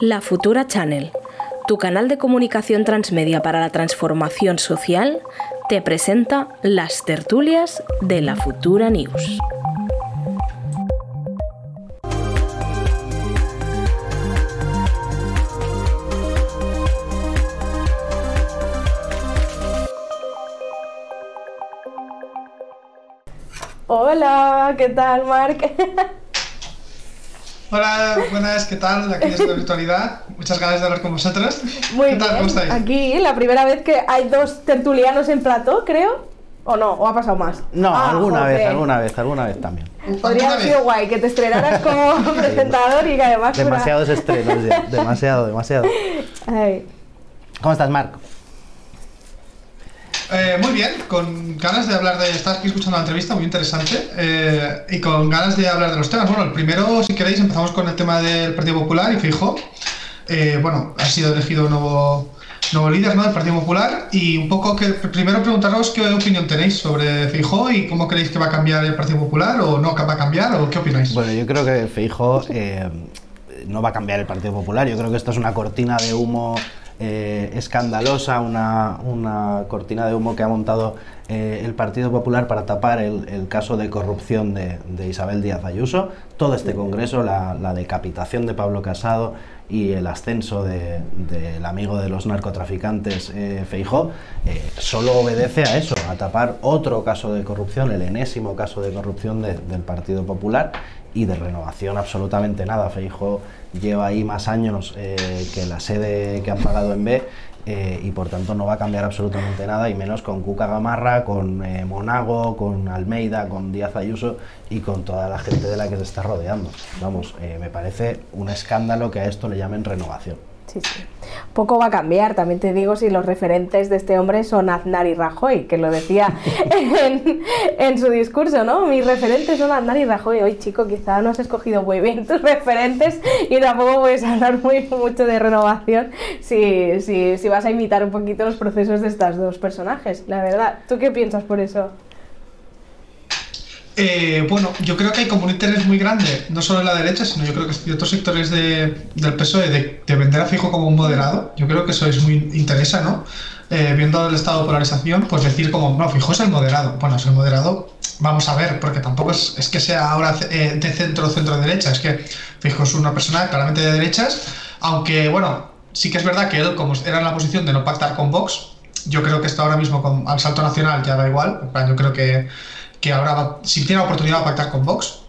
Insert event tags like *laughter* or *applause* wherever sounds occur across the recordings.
La Futura Channel, tu canal de comunicación transmedia para la transformación social, te presenta las tertulias de la Futura News. Hola, ¿qué tal, Marc? *laughs* Hola, buenas, ¿qué tal? Aquí desde la virtualidad. Muchas ganas de hablar con vosotros. Muy ¿Qué tal? bien. ¿Cómo estáis? Aquí, la primera vez que hay dos tertulianos en plató, creo. ¿O no? ¿O ha pasado más? No, Ah, alguna joder. vez, alguna vez, alguna vez también. Podría ¿Alguna haber sido guay que te estrenaras *laughs* como presentador y que además fuera- Demasiados estrenos ya, demasiado, demasiado. Ay. ¿Cómo estás, Marc? Eh, muy bien, con ganas de hablar de. Estás aquí escuchando la entrevista, muy interesante. eh, y con ganas de hablar de los temas. Bueno, el primero, si queréis, empezamos con el tema del Partido Popular y Fijo. bueno, ha sido elegido nuevo, nuevo líder ¿no? del Partido Popular. Y un poco que primero preguntaros qué opinión tenéis sobre Fijo y cómo creéis que va a cambiar el Partido Popular o no va a cambiar o qué opináis. Bueno, yo creo que Feijo no va a cambiar el Partido Popular. Yo creo que esto es una cortina de humo eh, escandalosa, una, una cortina de humo que ha montado eh, el Partido Popular para tapar el, caso de corrupción de, Isabel Díaz Ayuso. Todo este Congreso, la, decapitación de Pablo Casado y el ascenso de- del amigo de los narcotraficantes eh, Feijó, eh, solo obedece a eso, a tapar otro caso de corrupción, el enésimo caso de corrupción de- del Partido Popular y de renovación absolutamente nada. Feijó lleva ahí más años eh, que la sede que han pagado en B eh, y por tanto no va a cambiar absolutamente nada y menos con Cuca Gamarra, con eh, Monago, con Almeida, con Díaz Ayuso y con toda la gente de la que se está rodeando. Vamos, eh, me parece un escándalo que a esto le llamen renovación. Sí, sí. Poco va a cambiar, también te digo, si los referentes de este hombre son Aznar y Rajoy, que lo decía *laughs* en, en su discurso, ¿no? Mis referentes son Aznar y Rajoy. Hoy, chico, quizá no has escogido muy bien tus referentes y tampoco puedes hablar muy mucho de renovación si, si, si vas a imitar un poquito los procesos de estos dos personajes, la verdad. ¿Tú qué piensas por eso? Eh, bueno, yo creo que hay como un interés muy grande, no solo en la derecha, sino yo creo que en otros sectores de- del PSOE de, de vender a Fijo como un moderado. Yo creo que eso es muy interesa, ¿no? Eh, viendo el estado de polarización, pues decir como, no, Fijo es el moderado. Bueno, es el moderado, vamos a ver, porque tampoco es, es que sea ahora eh, de centro o centro-derecha, es que Fijo es una persona claramente de derechas, aunque, bueno, sí que es verdad que él, como era en la posición de no pactar con Vox, yo creo que está ahora mismo con, al salto nacional ya da igual. Yo creo que, que ahora, va- si tiene la oportunidad de pactar con Vox,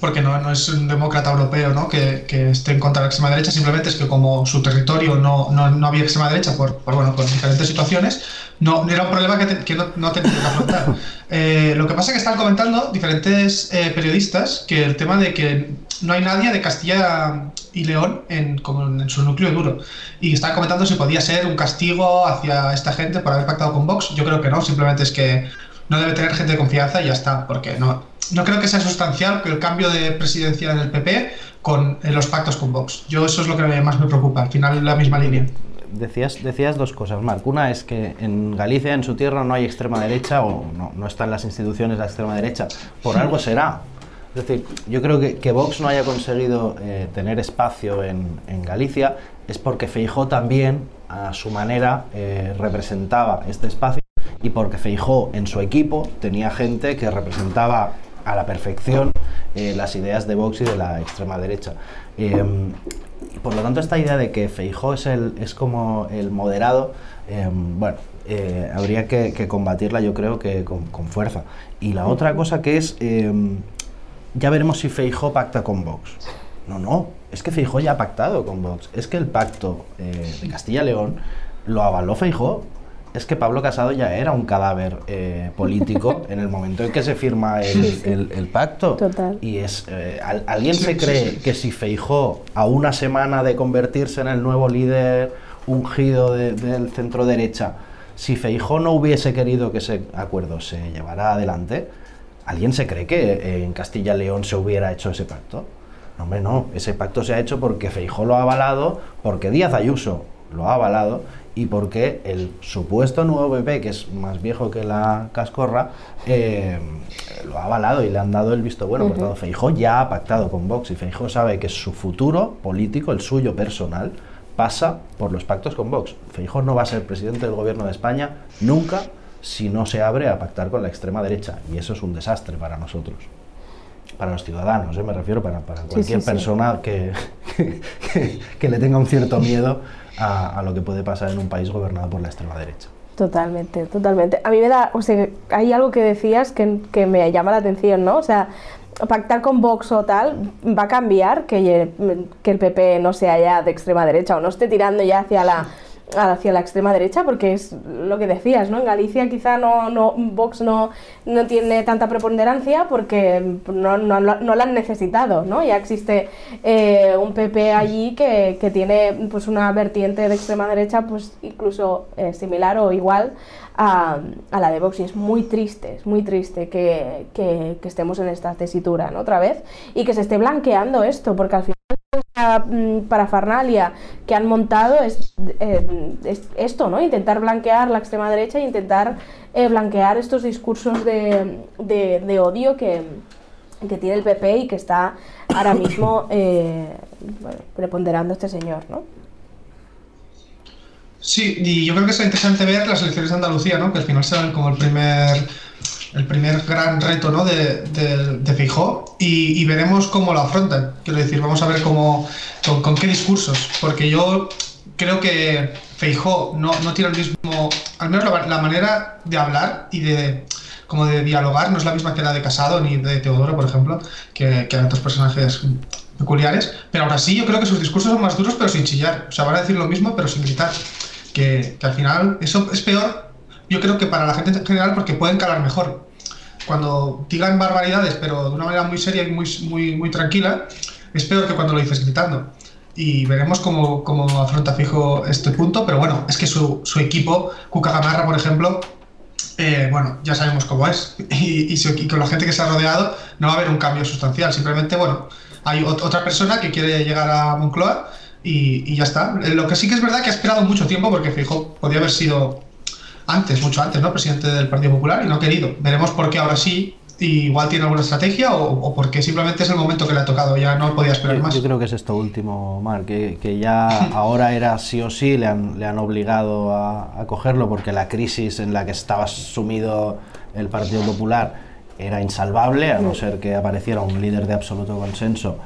porque no, no es un demócrata europeo ¿no? que, que esté en contra de la extrema derecha, simplemente es que como su territorio no, no, no había extrema derecha por, por, bueno, por diferentes situaciones, no, era un problema que, te- que no, no tenía que afrontar. *laughs* Eh, lo que pasa es que están comentando diferentes eh, periodistas que el tema de que no hay nadie de Castilla y León en, como en su núcleo duro. Y están comentando si podía ser un castigo hacia esta gente por haber pactado con Vox. Yo creo que no, simplemente es que no debe tener gente de confianza y ya está, porque no, no creo que sea sustancial que el cambio de presidencia en el PP con eh, los pactos con Vox. Yo eso es lo que más me preocupa, al final la misma línea. Decías, decías dos cosas, Marc. Una es que en Galicia, en su tierra, no hay extrema derecha o no, no están las instituciones de la extrema derecha. Por algo será. Es decir, yo creo que, que Vox no haya conseguido eh, tener espacio en, en Galicia es porque Feijó también, a su manera, eh, representaba este espacio y porque Feijó en su equipo tenía gente que representaba a la perfección eh, las ideas de Vox y de la extrema derecha. Y por lo tanto, esta idea de que Feijó es, el, es como el moderado, eh, bueno, eh, habría que, combatirla yo creo que con, con fuerza. Y la otra cosa que es, eh, ya veremos si Feijó pacta con Vox. No, no, es que Feijó ya ha pactado con Vox. Es que el pacto eh, de Castilla-León lo avaló Feijó. Es que Pablo Casado ya era un cadáver eh, político *laughs* en el momento en que se firma el, el- el pacto. Total. Y es, eh, ¿al- ¿alguien Sí, se sí, cree sí. que si Feijó, a una semana de convertirse en el nuevo líder ungido de- del centro derecha, si Feijó no hubiese querido que ese acuerdo se llevara adelante, ¿alguien se cree que eh, en Castilla y León se hubiera hecho ese pacto? No, hombre, no. Ese pacto se ha hecho porque Feijó lo ha avalado, porque Díaz Ayuso lo ha avalado y porque el supuesto nuevo PP, que es más viejo que la cascorra, eh, lo ha avalado y le han dado el visto bueno. Por tanto, Feijó ya ha pactado con Vox y Feijó sabe que su futuro político, el suyo personal, pasa por los pactos con Vox. Feijó no va a ser presidente del gobierno de España nunca si no se abre a pactar con la extrema derecha y eso es un desastre para nosotros para los ciudadanos, ¿eh? me refiero para, para cualquier persona *laughs* Que, que, le tenga un cierto miedo a, a, lo que puede pasar en un país gobernado por la extrema derecha. Totalmente, totalmente. A mí me da, o sea, hay algo que decías que, que me llama la atención, ¿no? O sea, pactar con Vox o tal va a cambiar que, que el PP no sea ya de extrema derecha o no esté tirando ya hacia la hacia la extrema derecha, porque es lo que decías, ¿no? En Galicia quizá no, no Vox no, no tiene tanta preponderancia porque no, no, no la han necesitado, ¿no? Ya existe eh, un PP allí que, que, tiene pues una vertiente de extrema derecha pues incluso eh, similar o igual a, a, la de Vox y es muy triste, es muy triste que, que, que estemos en esta tesitura, ¿no? Otra vez y que se esté blanqueando esto, porque al final parafernalia que han montado eh, es, esto, ¿no? Intentar blanquear la extrema derecha e intentar eh, blanquear estos discursos de, odio que, tiene el PP y que está ahora mismo *coughs* eh, preponderando este señor, ¿no? Sí, y yo creo que es interesante ver las elecciones de Andalucía, ¿no? Que al final serán como el primer el primer gran reto ¿no? de, de, de y, veremos cómo lo afrontan. Quiero decir, vamos a ver cómo, con, qué discursos, porque yo creo que Feijó no, no tiene el mismo, al menos la, manera de hablar y de como de dialogar no es la misma que la de Casado ni de Teodoro, por ejemplo, que, que otros personajes peculiares, pero ahora sí yo creo que sus discursos son más duros pero sin chillar, o sea, van a decir lo mismo pero sin gritar, que, que al final eso es peor yo creo que para la gente en general porque pueden calar mejor. Cuando digan barbaridades, pero de una manera muy seria y muy, muy, muy tranquila, es peor que cuando lo dices gritando. Y veremos cómo, cómo afronta fijo este punto, pero bueno, es que su, su equipo, Cuca Gamarra, por ejemplo, eh, bueno, ya sabemos cómo es. *laughs* Y, y, con la gente que se ha rodeado no va a haber un cambio sustancial. Simplemente, bueno, hay otra persona que quiere llegar a Moncloa y, y, ya está. Lo que sí que es verdad que ha esperado mucho tiempo porque Fijo podía haber sido antes, mucho antes, ¿no? Presidente del Partido Popular y no ha querido. Veremos por qué ahora sí. igual tiene alguna estrategia o, o, porque simplemente es el momento que le ha tocado, ya no podía esperar más. Yo creo que es esto último, Mar, que, que ya *laughs* ahora era sí o sí, le han, le han obligado a, a cogerlo porque la crisis en la que estaba sumido el Partido Popular era insalvable, a no ser que apareciera un líder de absoluto consenso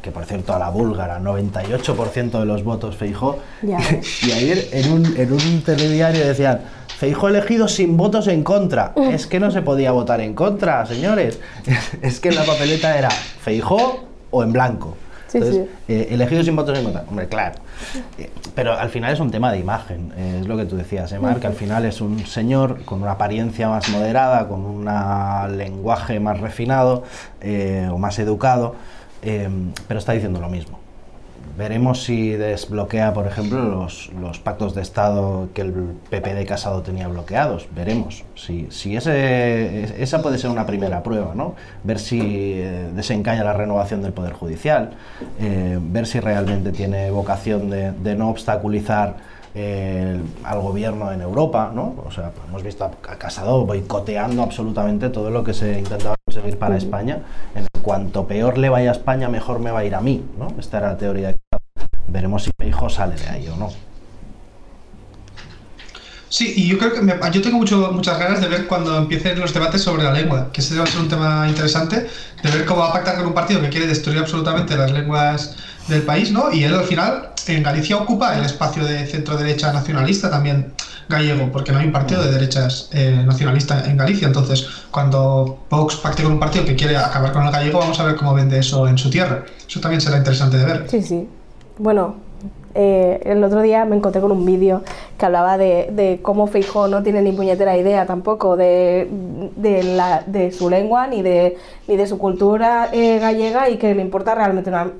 que por cierto a la búlgara, 98% de los votos Feijó. *laughs* y ayer en un, en un telediario decían, Feijó elegido sin votos en contra. Es que no se podía votar en contra, señores. *laughs* es que la papeleta era Feijó o en blanco. Entonces, eh, elegido sin votos en contra. Hombre, claro. Eh, pero al final es un tema de imagen, eh, es lo que tú decías, Emar, que al final es un señor con una apariencia más moderada, con un lenguaje más refinado o más educado. Em, pero está diciendo lo mismo. Veremos si desbloquea, por ejemplo, los, los, pactos de Estado que el PP de Casado tenía bloqueados. Veremos. Si, si ese, esa puede ser una primera prueba, ¿no? Ver si eh, desencaña la renovación del Poder Judicial, eh, ver si realmente tiene vocación de, de no obstaculizar eh, al gobierno en Europa, ¿no? O sea, hemos visto a Casado boicoteando absolutamente todo lo que se intentaba conseguir para España. En cuanto peor le vaya a España, mejor me va a ir a mí, ¿no? Esta era la teoría. Veremos si mi hijo sale de ahí o no. Sí, y yo creo que yo tengo mucho, muchas ganas de ver cuando empiecen los debates sobre la lengua, que ese va a ser un tema interesante, de ver cómo va a pactar con un partido que quiere destruir absolutamente las lenguas del país, ¿no? Y él al final en Galicia ocupa el espacio de centro derecha nacionalista también gallego, porque no hay un partido de derechas eh, nacionalista en Galicia. Entonces, cuando Vox pacte con un partido que quiere acabar con el gallego, vamos a ver cómo vende eso en su tierra. Eso también será interesante de ver. Sí, sí. Bueno, eh, el otro día me encontré con un vídeo que hablaba de, de, cómo Feijó no tiene ni puñetera idea tampoco de, de, la, de su lengua ni de, ni de su cultura eh, gallega y que le importa realmente una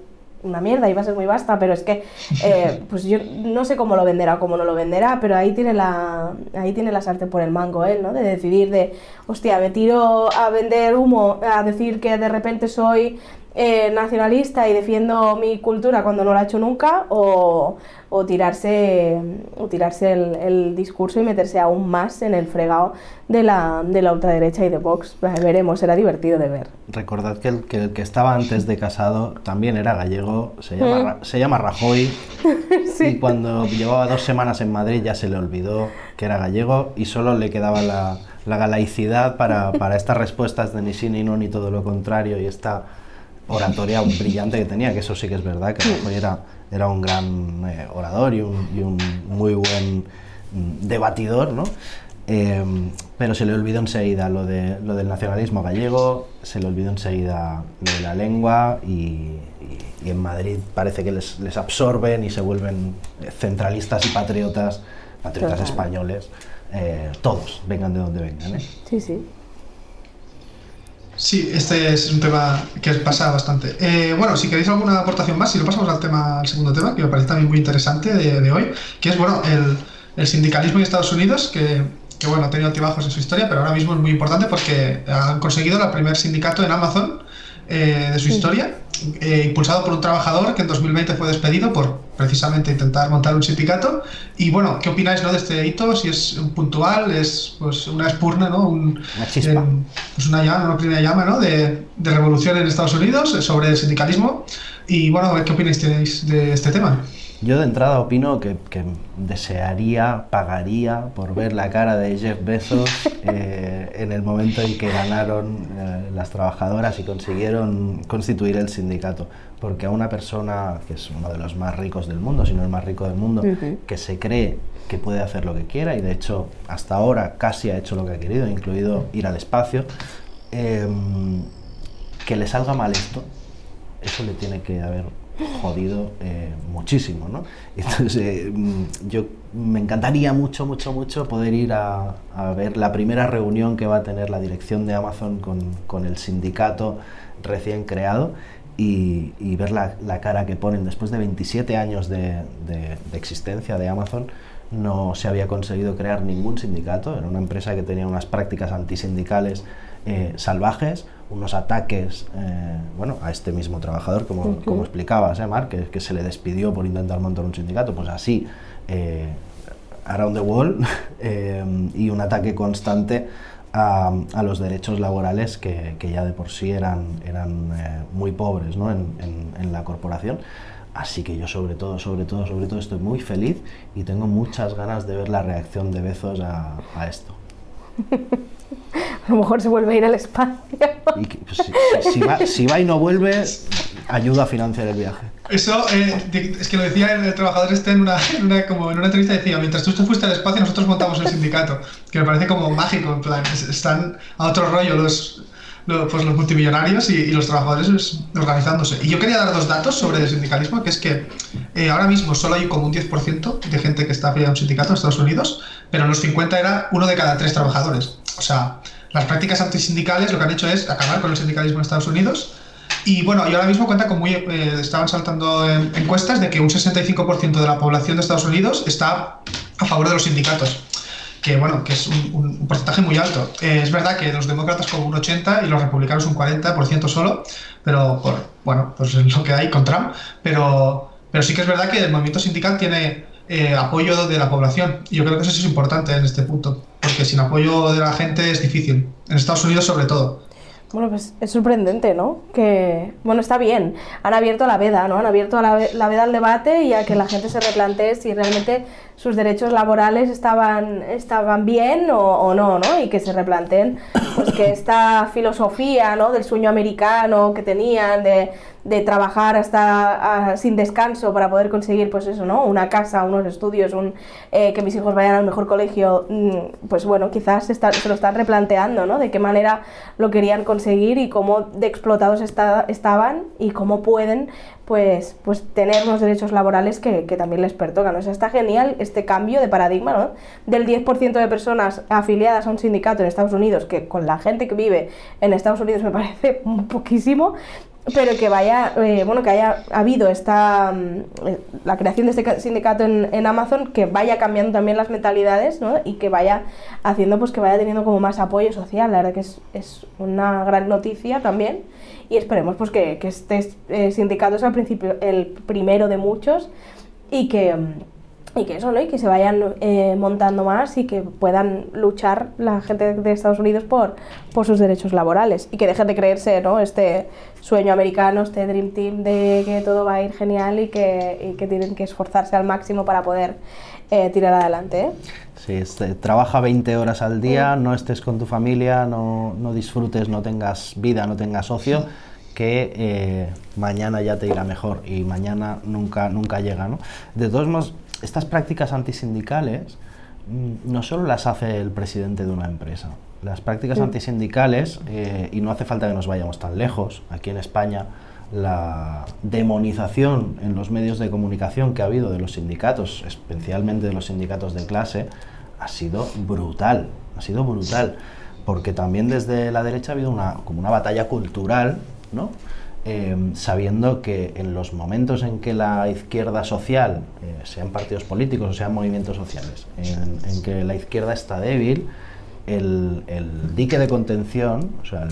una mierda, iba a ser muy vasta, pero es que eh, *laughs* pues yo no sé cómo lo venderá o cómo no lo venderá, pero ahí tiene la ahí tiene la sartén por el mango él, ¿no? De decidir de, hostia, me tiro a vender humo, a decir que de repente soy eh, nacionalista y defiendo mi cultura cuando no la he hecho nunca o, o tirarse, o tirarse el, el discurso y meterse aún más en el fregado de la, de la ultraderecha y de Vox. Veremos, será divertido de ver. Recordad que el, que el que estaba antes de casado también era gallego, se llama, Mm. Se llama Rajoy. *laughs* Sí. Y cuando llevaba dos semanas en Madrid ya se le olvidó que era gallego y solo le quedaba la, la galaicidad para, para estas respuestas de ni sí ni no ni todo lo contrario y esta oratoria brillante que tenía, que eso sí que es verdad, que Rajoy era, era un gran eh, orador y un, y un muy buen mm, debatidor, ¿no? Eh, pero se le olvidó enseguida lo, de, lo del nacionalismo gallego, se le olvidó enseguida lo de la lengua y, y- y en Madrid parece que les, les absorben y se vuelven centralistas y patriotas, patriotas Total. españoles, eh, todos, vengan de donde vengan. ¿eh? Sí, sí. Sí, este es un tema que pasa bastante. Eh, bueno, si queréis alguna aportación más, si no pasamos al tema, al segundo tema, que me parece también muy interesante de, de hoy, que es bueno el, el sindicalismo en Estados Unidos, que, que, bueno, ha tenido altibajos en su historia, pero ahora mismo es muy importante porque han conseguido el primer sindicato en Amazon eh, de su historia, eh, impulsado por un trabajador que en 2020 fue despedido por precisamente intentar montar un sindicato. Y bueno, ¿qué opináis ¿no? de este hito? Si es un puntual, es pues una espurna, ¿no? Un, Una chispa. eh, pues una llama, una primera llama ¿no? de, de revolución en Estados Unidos eh, sobre el sindicalismo. Y bueno, ¿qué opináis tenéis de este tema? Yo de entrada opino que, que desearía, pagaría por ver la cara de Jeff Bezos *laughs* eh, en el momento en que ganaron eh, las trabajadoras y consiguieron constituir el sindicato. Porque a una persona que es uno de los más ricos del mundo, si no el más rico del mundo, que se cree que puede hacer lo que quiera y de hecho hasta ahora casi ha hecho lo que ha querido, incluido ir al espacio, em, que le salga mal esto, eso le tiene que haber jodido eh, muchísimo, ¿no? Entonces, eh, mm, yo me encantaría mucho, mucho, mucho poder ir a, ver la primera reunión que va a tener la dirección de Amazon con, con el sindicato recién creado y, y ver la, la cara que ponen después de 27 años de, de- de existencia de Amazon. No se había conseguido crear ningún sindicato, era una empresa que tenía unas prácticas antisindicales eh, salvajes, unos ataques eh, bueno, a este mismo trabajador, como, Ujú. como explicabas, ¿eh, Marc? Que, que se le despidió por intentar montar un sindicato, pues así, eh, around the wall, *laughs* eh, y un ataque constante a, a los derechos laborales que, que ya de por sí eran, eran eh, muy pobres ¿no? en, en- en la corporación. Así que yo sobre todo, sobre todo, sobre todo estoy muy feliz y tengo muchas ganas de ver la reacción de Bezos a, a esto. *laughs* *laughs* A lo mejor se vuelve a ir al espacio. Y que, pues, si, va, si va y no vuelve, ayuda a financiar el viaje. Eso eh, es que lo decía el, trabajador este en una, en una- como en una entrevista decía, mientras tú te fuiste al espacio nosotros montamos el sindicato, que me parece como mágico, en plan, es- están a otro rollo los, lo- pues los multimillonarios y, y los trabajadores es- organizándose. Y yo quería dar dos datos sobre el sindicalismo, que es que eh, ahora mismo solo hay como un 10% de gente que está afiliada a un sindicato en Estados Unidos, pero en los 50 era uno de cada tres trabajadores. O sea, las prácticas antisindicales lo que han hecho es acabar con el sindicalismo en Estados Unidos. Y bueno, y ahora mismo cuenta con muy. eh, estaban saltando en- encuestas de que un 65% de la población de Estados Unidos está a favor de los sindicatos. Que bueno, que es un, porcentaje muy alto. Eh, es verdad que los demócratas como un 80% y los republicanos un 40% solo, pero por, bueno, pues es lo que hay con Trump. Pero, pero sí que es verdad que el movimiento sindical tiene eh, apoyo de la población. Y yo creo que eso es importante en este punto, porque sin apoyo de la gente es difícil. En Estados Unidos sobre todo. Bueno, pues es sorprendente, ¿no? Que, bueno, está bien. Han abierto la veda, ¿no? Han abierto la, la veda al debate y a que la gente se replantee si realmente sus derechos laborales estaban, estaban bien o, o no, ¿no? Y que se replanteen, pues que esta filosofía, ¿no? Del sueño americano que tenían de, de trabajar hasta sin descanso para poder conseguir, pues eso, ¿no? Una casa, unos estudios, un, eh, que mis hijos vayan al mejor colegio, mm, pues bueno, quizás se, lo están replanteando, ¿no? De qué manera lo querían conseguir y cómo de explotados está- estaban y cómo pueden, pues, pues tener unos derechos laborales que, que también les pertocan. O sea, está genial este cambio de paradigma, ¿no? Del 10% de personas afiliadas a un sindicato en Estados Unidos, que con la gente que vive en Estados Unidos me parece *laughs* poquísimo, pero que vaya, eh, bueno, que haya habido esta, mm, eh, la creación de este sindicato en, Amazon, que vaya cambiando también las mentalidades, ¿no? Y que vaya haciendo, pues que vaya teniendo como más apoyo social, la verdad que es, es una gran noticia también, y esperemos pues que, que este eh, sindicato sea al principio el primero de muchos, y que mm, y que eso, ¿no? Y que se vayan eh, montando más y que puedan luchar la gente de Estados Unidos por, por sus derechos laborales y que dejen de creerse, ¿no? Este sueño americano, este Dream Team de que todo va a ir genial y que, y que tienen que esforzarse al máximo para poder eh, tirar adelante. ¿eh? Sí, este, trabaja 20 horas al día, no estés con tu familia, no, no, disfrutes, no tengas vida, no tengas ocio que eh, mañana ya te irá mejor y mañana nunca, nunca llega. ¿no? De todos modos, estas prácticas antisindicales mm, no solo las hace el presidente de una empresa. Las prácticas antisindicales, eh, y no hace falta que nos vayamos tan lejos, aquí en España la demonización en los medios de comunicación que ha habido de los sindicatos, especialmente de los sindicatos de clase, ha sido brutal, ha sido brutal, porque también desde la derecha ha habido una, como una batalla cultural, ¿no? Em, sabiendo que en los momentos en que la izquierda social, eh, sean partidos políticos o sean movimientos sociales, en, que la izquierda está débil, el, dique de contención, o sea,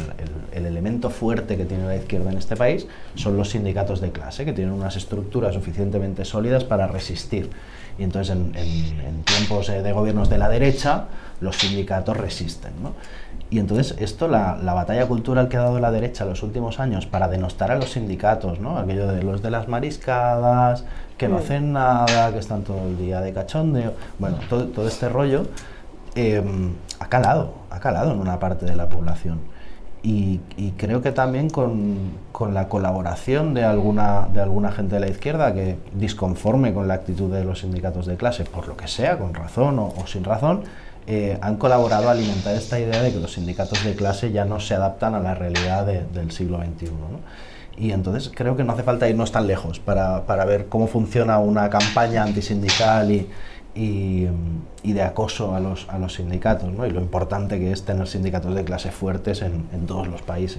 el, elemento fuerte que tiene la izquierda en este país, son los sindicatos de clase, que tienen unas estructuras suficientemente sólidas para resistir. Y entonces en, tiempos eh, de gobiernos de la derecha, los sindicatos resisten. ¿no? Y entonces esto, la, la, batalla cultural que ha dado la derecha en los últimos años para denostar a los sindicatos, ¿no? aquello de los de las mariscadas, que no hacen nada, que están todo el día de cachondeo, bueno, todo, todo este rollo em, ha calado, ha calado en una parte de la población. Y, creo que también con, la colaboración de alguna, de alguna gente de la izquierda que disconforme con la actitud de los sindicatos de clase, por lo que sea, con razón o, o sin razón, eh, han colaborado a alimentar esta idea de que los sindicatos de clase ya no se adaptan a la realidad del siglo XXI. Y entonces creo que no hace falta irnos tan lejos para, para ver cómo funciona una campaña antisindical y, y, y, de acoso a los, a los sindicatos, ¿no? y lo importante que es tener sindicatos de clase fuertes en, en todos los países.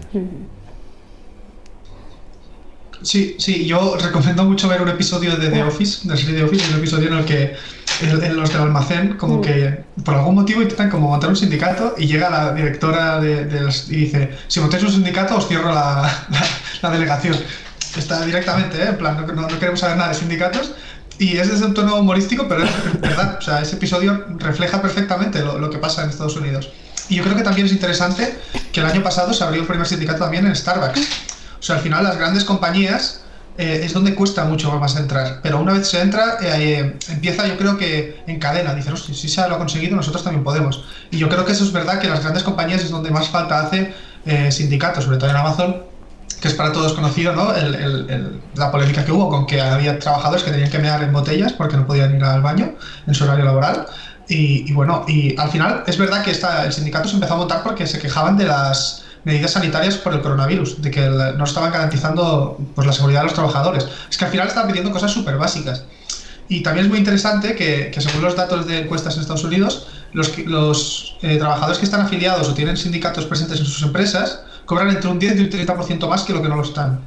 Sí, sí, yo recomiendo mucho ver un episodio de The Office, de la serie The Office, un episodio en el que en los del almacén, como mm. que por algún motivo intentan como montar un sindicato y llega la directora de, y dice, si montáis un sindicato os cierro *laughs* la, la, delegación. Está directamente, ¿eh? en plan, no, no, queremos saber nada de sindicatos. Y es desde un tono humorístico, pero es verdad. O sea, ese episodio refleja perfectamente lo, lo que pasa en Estados Unidos. Y yo creo que también es interesante que el año pasado se abrió el primer sindicato también en Starbucks. O sea, al final las grandes compañías eh, es donde cuesta mucho más entrar. Pero una vez se entra, eh, empieza yo creo que en cadena. Dicen, si se lo ha conseguido, nosotros también podemos. Y yo creo que eso es verdad, que las grandes compañías es donde más falta hace eh, sindicatos, sobre todo en Amazon, que es para todos conocido, ¿no? la polémica que hubo con que había trabajadores que tenían que mear en botellas porque no podían ir al baño en su horario laboral. Y, bueno, y al final es verdad que esta, el sindicato se empezó a montar porque se quejaban de las medidas sanitarias por el coronavirus, de que no estaban garantizando pues, la seguridad de los trabajadores. Es que al final estaban pidiendo cosas súper básicas. Y también es muy interesante que, que, según los datos de encuestas en Estados Unidos, los, los eh, trabajadores que están afiliados o tienen sindicatos presentes en sus empresas cobran entre un 10 y un 30% más que lo que no lo están.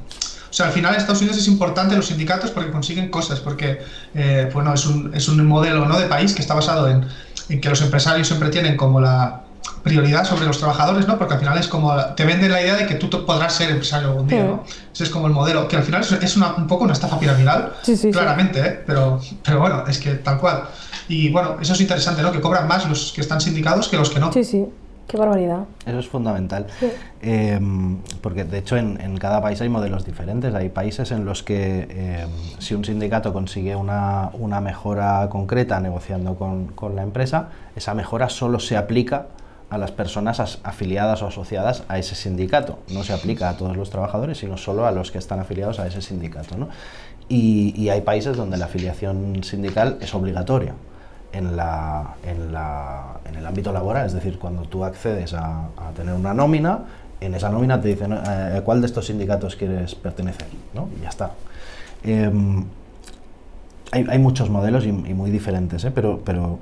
O sea, al final en Estados Unidos es importante los sindicatos porque consiguen cosas, porque eh, bueno, es, un, es un modelo ¿no? de país que está basado en, en que los empresarios siempre tienen como la, prioridad sobre los trabajadores, ¿no? Porque al final es como, te venden la idea de que tú podrás ser empresario algún día, ¿no? Ese es como el modelo, que al final es una, un poco una estafa piramidal, claramente, ¿eh? Pero, pero bueno, es que tal cual. Y bueno, eso es interesante, ¿no? Que cobran más los que están sindicados que los que no. Sí, sí. Qué barbaridad. Eso es fundamental. Em, porque de hecho en, en, cada país hay modelos diferentes. Hay países en los que em, si un sindicato consigue una, una mejora concreta negociando con, con, la empresa, esa mejora solo se aplica a las personas afiliadas o asociadas a ese sindicato. No se aplica a todos los trabajadores, sino solo a los que están afiliados a ese sindicato. ¿no? Y, hay países donde la afiliación sindical es obligatoria en, la, en, la, en el ámbito laboral, es decir, cuando tú accedes a, tener una nómina, en esa nómina te dicen eh, cuál de estos sindicatos quieres pertenecer, ¿no? y ya está. Em, hay, hay, muchos modelos y, y muy diferentes, ¿eh? pero, pero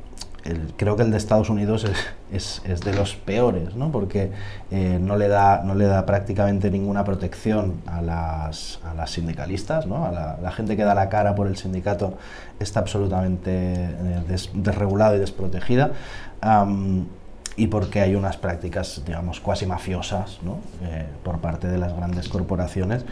creo que el de Estados Unidos es, es, de los peores, ¿no? porque eh, no, le da, no le da prácticamente ninguna protección a las, a las sindicalistas, ¿no? a la, gente que da la cara por el sindicato está absolutamente eh, desregulada y desprotegida. Y porque hay unas prácticas, digamos, cuasi mafiosas ¿no? Eh, por parte de las grandes corporaciones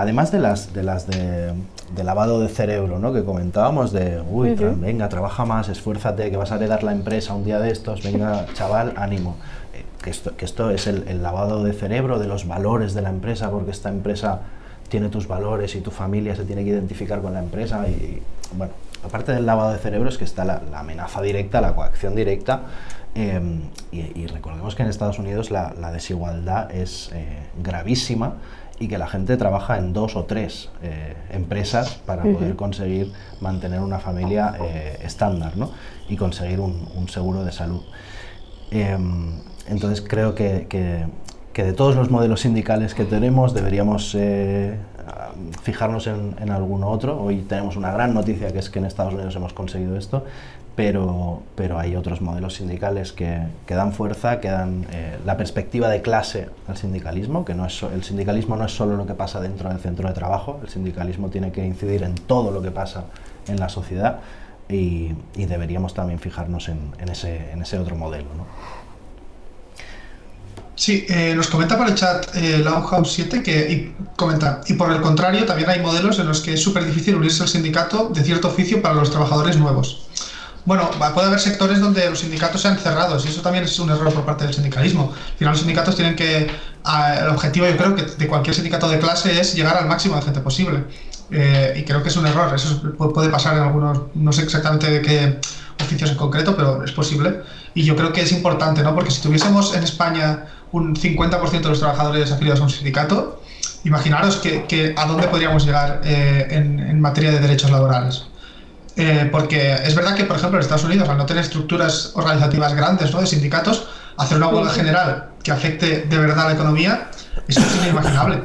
además de las de las de, lavado de cerebro, ¿no? Que comentábamos de, uy, venga, trabaja más, esfuérzate, que vas a heredar la empresa un día de estos, venga, chaval, ánimo. Eh, que, esto, que esto es el, lavado de cerebro de los valores de la empresa, porque esta empresa tiene tus valores y tu familia se tiene que identificar con la empresa. Y, bueno, aparte del lavado de cerebro es que está la, amenaza directa, la coacción directa. Em, y, recordemos que en Estados Unidos la, desigualdad es eh, gravísima y que la gente trabaja en dos o tres eh, empresas para poder conseguir mantener una familia eh, estándar ¿no? y conseguir un, seguro de salud. Em, entonces creo que, que, de todos los modelos sindicales que tenemos deberíamos eh, fijarnos en, alguno otro. Hoy tenemos una gran noticia que es que en Estados Unidos hemos conseguido esto, pero, pero hay otros modelos sindicales que, que dan fuerza, que dan eh, la perspectiva de clase al sindicalismo, que no es, el sindicalismo no es solo lo que pasa dentro del centro de trabajo, el sindicalismo tiene que incidir en todo lo que pasa en la sociedad y, deberíamos también fijarnos en, ese, en ese otro modelo. Sí, eh, nos comenta por el chat eh, 7 que y comenta, y por el contrario, también hay modelos en los que es súper difícil unirse al sindicato de cierto oficio para los trabajadores nuevos. Bueno, puede haber sectores donde los sindicatos sean cerrados y eso también es un error por parte del sindicalismo. Al final los sindicatos tienen que, el objetivo yo creo que de cualquier sindicato de clase es llegar al máximo de gente posible. Eh, y creo que es un error, eso puede pasar en algunos, no sé exactamente de qué oficios en concreto, pero es posible. Y yo creo que es importante, ¿no? Porque si tuviésemos en España un 50% de los trabajadores afiliados a un sindicato, imaginaros que, a dónde podríamos llegar eh, en, en materia de derechos laborales. Eh, porque es verdad que, por ejemplo, en Estados Unidos, al no tener estructuras organizativas grandes ¿no? de sindicatos, hacer una huelga general que afecte de verdad a la economía es inimaginable.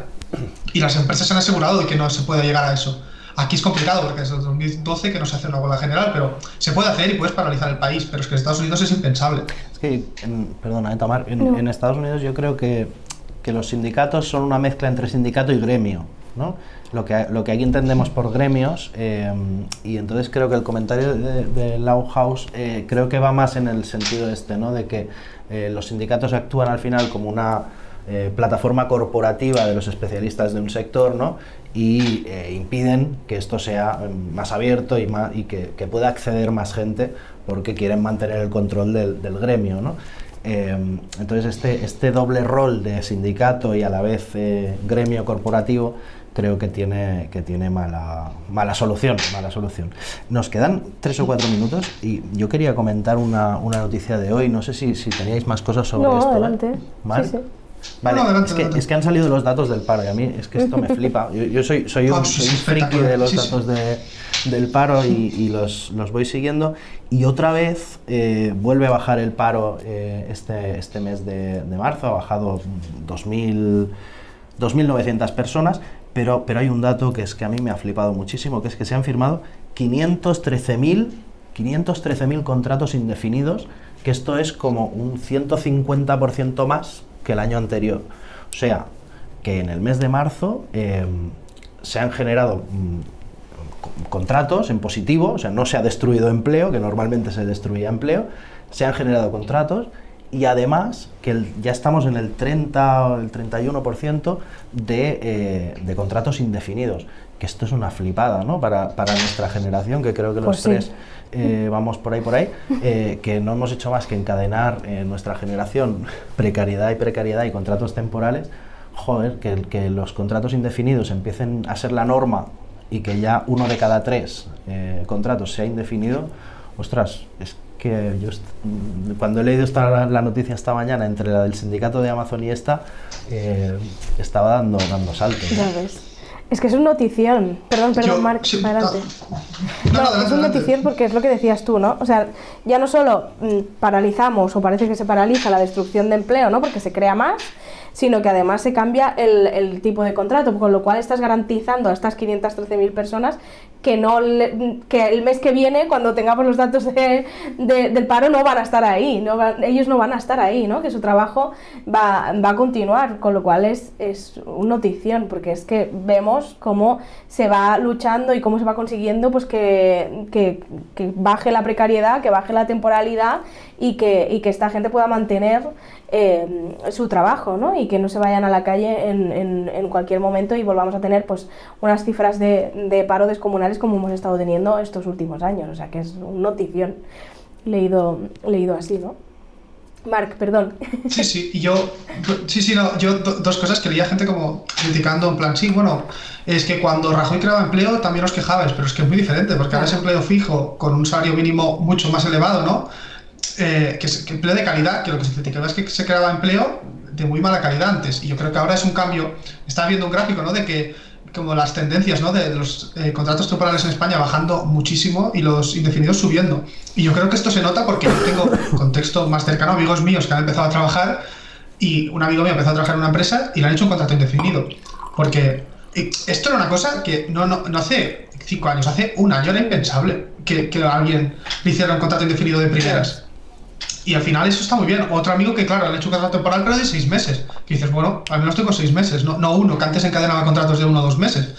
Y las empresas se han asegurado de que no se puede llegar a eso. Aquí es complicado porque desde 2012 que no se hace una huelga general, pero se puede hacer y puedes paralizar el país, pero es que en Estados Unidos es impensable. Es que, perdona, eh, Tamar, en, en, Estados Unidos yo creo que, que los sindicatos son una mezcla entre sindicato y gremio. ¿no? lo que, lo que aquí entendemos por gremios, eh, y entonces creo que el comentario de, de House eh, creo que va más en el sentido este, ¿no? de que eh, los sindicatos actúan al final como una plataforma corporativa de los especialistas de un sector ¿no? y impiden que esto sea más abierto y, más, y que, que, pueda acceder más gente porque quieren mantener el control del, del gremio. ¿no? entonces este, este doble rol de sindicato y a la vez gremio corporativo creo que tiene, que tiene mala, mala solución, mala solución. Nos quedan tres o cuatro minutos y yo quería comentar una, una noticia de hoy. No sé si, si teníais más cosas sobre no, esto. ¿eh? Adelante. ¿Vale? Es, que, es, que, han salido los datos del paro y a mí es que esto me *laughs* flipa. Yo, soy, soy, un, soy un friki de los datos de, del paro y, y los, los, voy siguiendo. Y otra vez eh, vuelve a bajar el paro eh, este, este mes de, de marzo, ha bajado 2.900 personas, pero, pero hay un dato que es que a mí me ha flipado muchísimo, que es que se han firmado 513.000 513.000 contratos indefinidos, que esto es como un 150% más que el año anterior. O sea, que en el mes de marzo em, se han generado mm, contratos en positivo, o sea, no se ha destruido empleo, que normalmente se destruía empleo, se han generado contratos y además que ya estamos en el 30 o el 31% de, eh, de contratos indefinidos, que esto es una flipada ¿no? para, para nuestra generación, que creo que los pues tres eh, vamos por ahí, por ahí, eh, que no hemos hecho más que encadenar en nuestra generación precariedad y precariedad y contratos temporales, joder, que, que los contratos indefinidos empiecen a ser la norma y que ya uno de cada tres contratos sea indefinido, ostras, es que yo cuando he leído esta, la noticia esta mañana entre la del sindicato de Amazon y esta, eh, estaba dando, dando saltos. Ves. Es que es un notición. Perdón, perdón, Marc, adelante. No, es un notición porque es lo que decías tú, ¿no? O sea, ya no solo mm, paralizamos o parece que se paraliza la destrucción de empleo, ¿no? Porque se crea más, sino que además se cambia el, el tipo de contrato, con lo cual estás garantizando a estas 513.000 personas que, no que el mes que viene, cuando tengamos los datos de, del paro, no van a estar ahí, no ellos no van a estar ahí, ¿no? que su trabajo va, va a continuar, con lo cual es, es una notición, porque es que vemos cómo se va luchando y cómo se va consiguiendo pues que, que, que baje la precariedad, que baje la temporalidad y que, y que esta gente pueda mantener eh, su trabajo ¿no? y que no se vayan a la calle en, en, en, cualquier momento y volvamos a tener pues unas cifras de, de, paro descomunales como hemos estado teniendo estos últimos años. O sea que es una notición leído, leído así, ¿no? Marc, perdón. *laughs* Sí, sí, y yo, sí, sí, no, yo dos cosas que leía gente como criticando en plan, sí, bueno, es que cuando Rajoy creaba empleo también os quejabais, pero es que es muy diferente, porque ahora es empleo fijo con un salario mínimo mucho más elevado, ¿no? Eh, que, que, empleo de calidad, que lo que se criticaba es que se creaba empleo de muy mala calidad antes. Y yo creo que ahora es un cambio. Estaba viendo un gráfico, ¿no? De que como las tendencias ¿no? de los eh, contratos temporales en España bajando muchísimo y los indefinidos subiendo. Y yo creo que esto se nota porque yo tengo *laughs* contexto más cercano, amigos míos que han empezado a trabajar y un amigo mío ha empezado a trabajar en una empresa y le han hecho un contrato indefinido. Porque esto era una cosa que no, no, no hace cinco años, hace un año era impensable que, que alguien le hiciera un contrato indefinido de primeras. Y al final eso está muy bien. Otro amigo que, claro, le ha hecho un contrato temporal, pero de seis meses. Que dices, bueno, al menos tengo seis meses, no, no uno, que antes encadenaba contratos de uno o dos meses.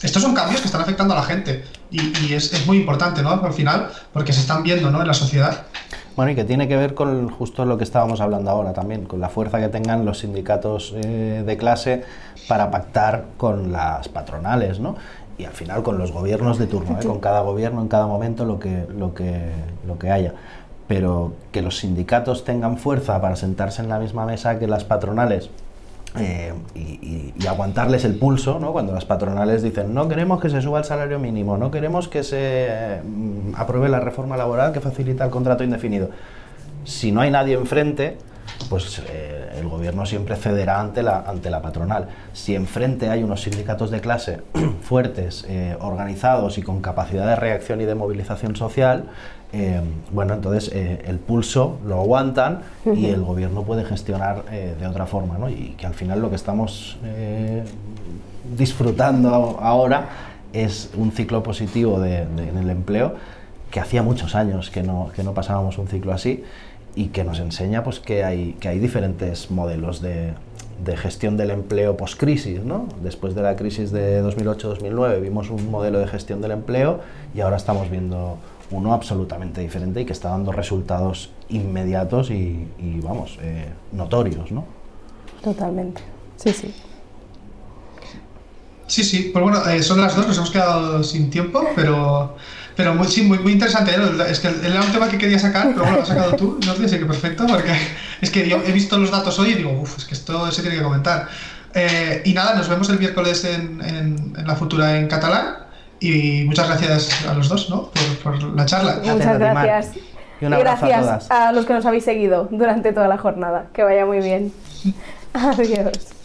Estos son cambios que están afectando a la gente y, y es, es, muy importante, ¿no? Al final, porque se están viendo, ¿no? En la sociedad. Bueno, y que tiene que ver con justo lo que estábamos hablando ahora también, con la fuerza que tengan los sindicatos eh, de clase para pactar con las patronales, ¿no? Y al final con los gobiernos de turno, ¿eh? *laughs* con cada gobierno en cada momento lo que, lo que, lo que haya pero que los sindicatos tengan fuerza para sentarse en la misma mesa que las patronales eh, y, aguantarles el pulso, ¿no? cuando las patronales dicen no queremos que se suba el salario mínimo, no queremos que se eh, apruebe la reforma laboral que facilita el contrato indefinido. Si no hay nadie enfrente, pues eh, el gobierno siempre cederá ante la, ante la patronal. Si enfrente hay unos sindicatos de clase *clears throat* fuertes, eh, organizados y con capacidad de reacción y de movilización social, eh, bueno, entonces eh, el pulso lo aguantan y el gobierno puede gestionar de otra forma, ¿no? Y que al final lo que estamos disfrutando ahora es un ciclo positivo de, de, en el empleo que hacía muchos años que no, que no pasábamos un ciclo así y que nos enseña pues, que, hay, que hay diferentes modelos de, de gestión del empleo post-crisis. ¿no? Después de la crisis de 2008-2009 vimos un modelo de gestión del empleo y ahora estamos viendo uno absolutamente diferente y que está dando resultados inmediatos y, y vamos, eh, notorios, ¿no? Totalmente, sí, sí. Sí, sí, pues bueno, eh, son las dos, nos hemos quedado sin tiempo, pero, pero muy, sí, muy, muy interesante. ¿eh? Es que era un tema que quería sacar, pero bueno, lo has sacado tú, no sé que perfecto, porque *laughs* es que yo he visto los datos hoy y digo, uff, es que esto se tiene que comentar. Eh, y nada, nos vemos el miércoles en, en, en la futura en catalán. Y muchas gracias a los dos ¿no? por, por la charla. Muchas gracias. Y un abrazo gracias a todas. a los que nos habéis seguido durante toda la jornada. Que vaya muy bien. Adiós.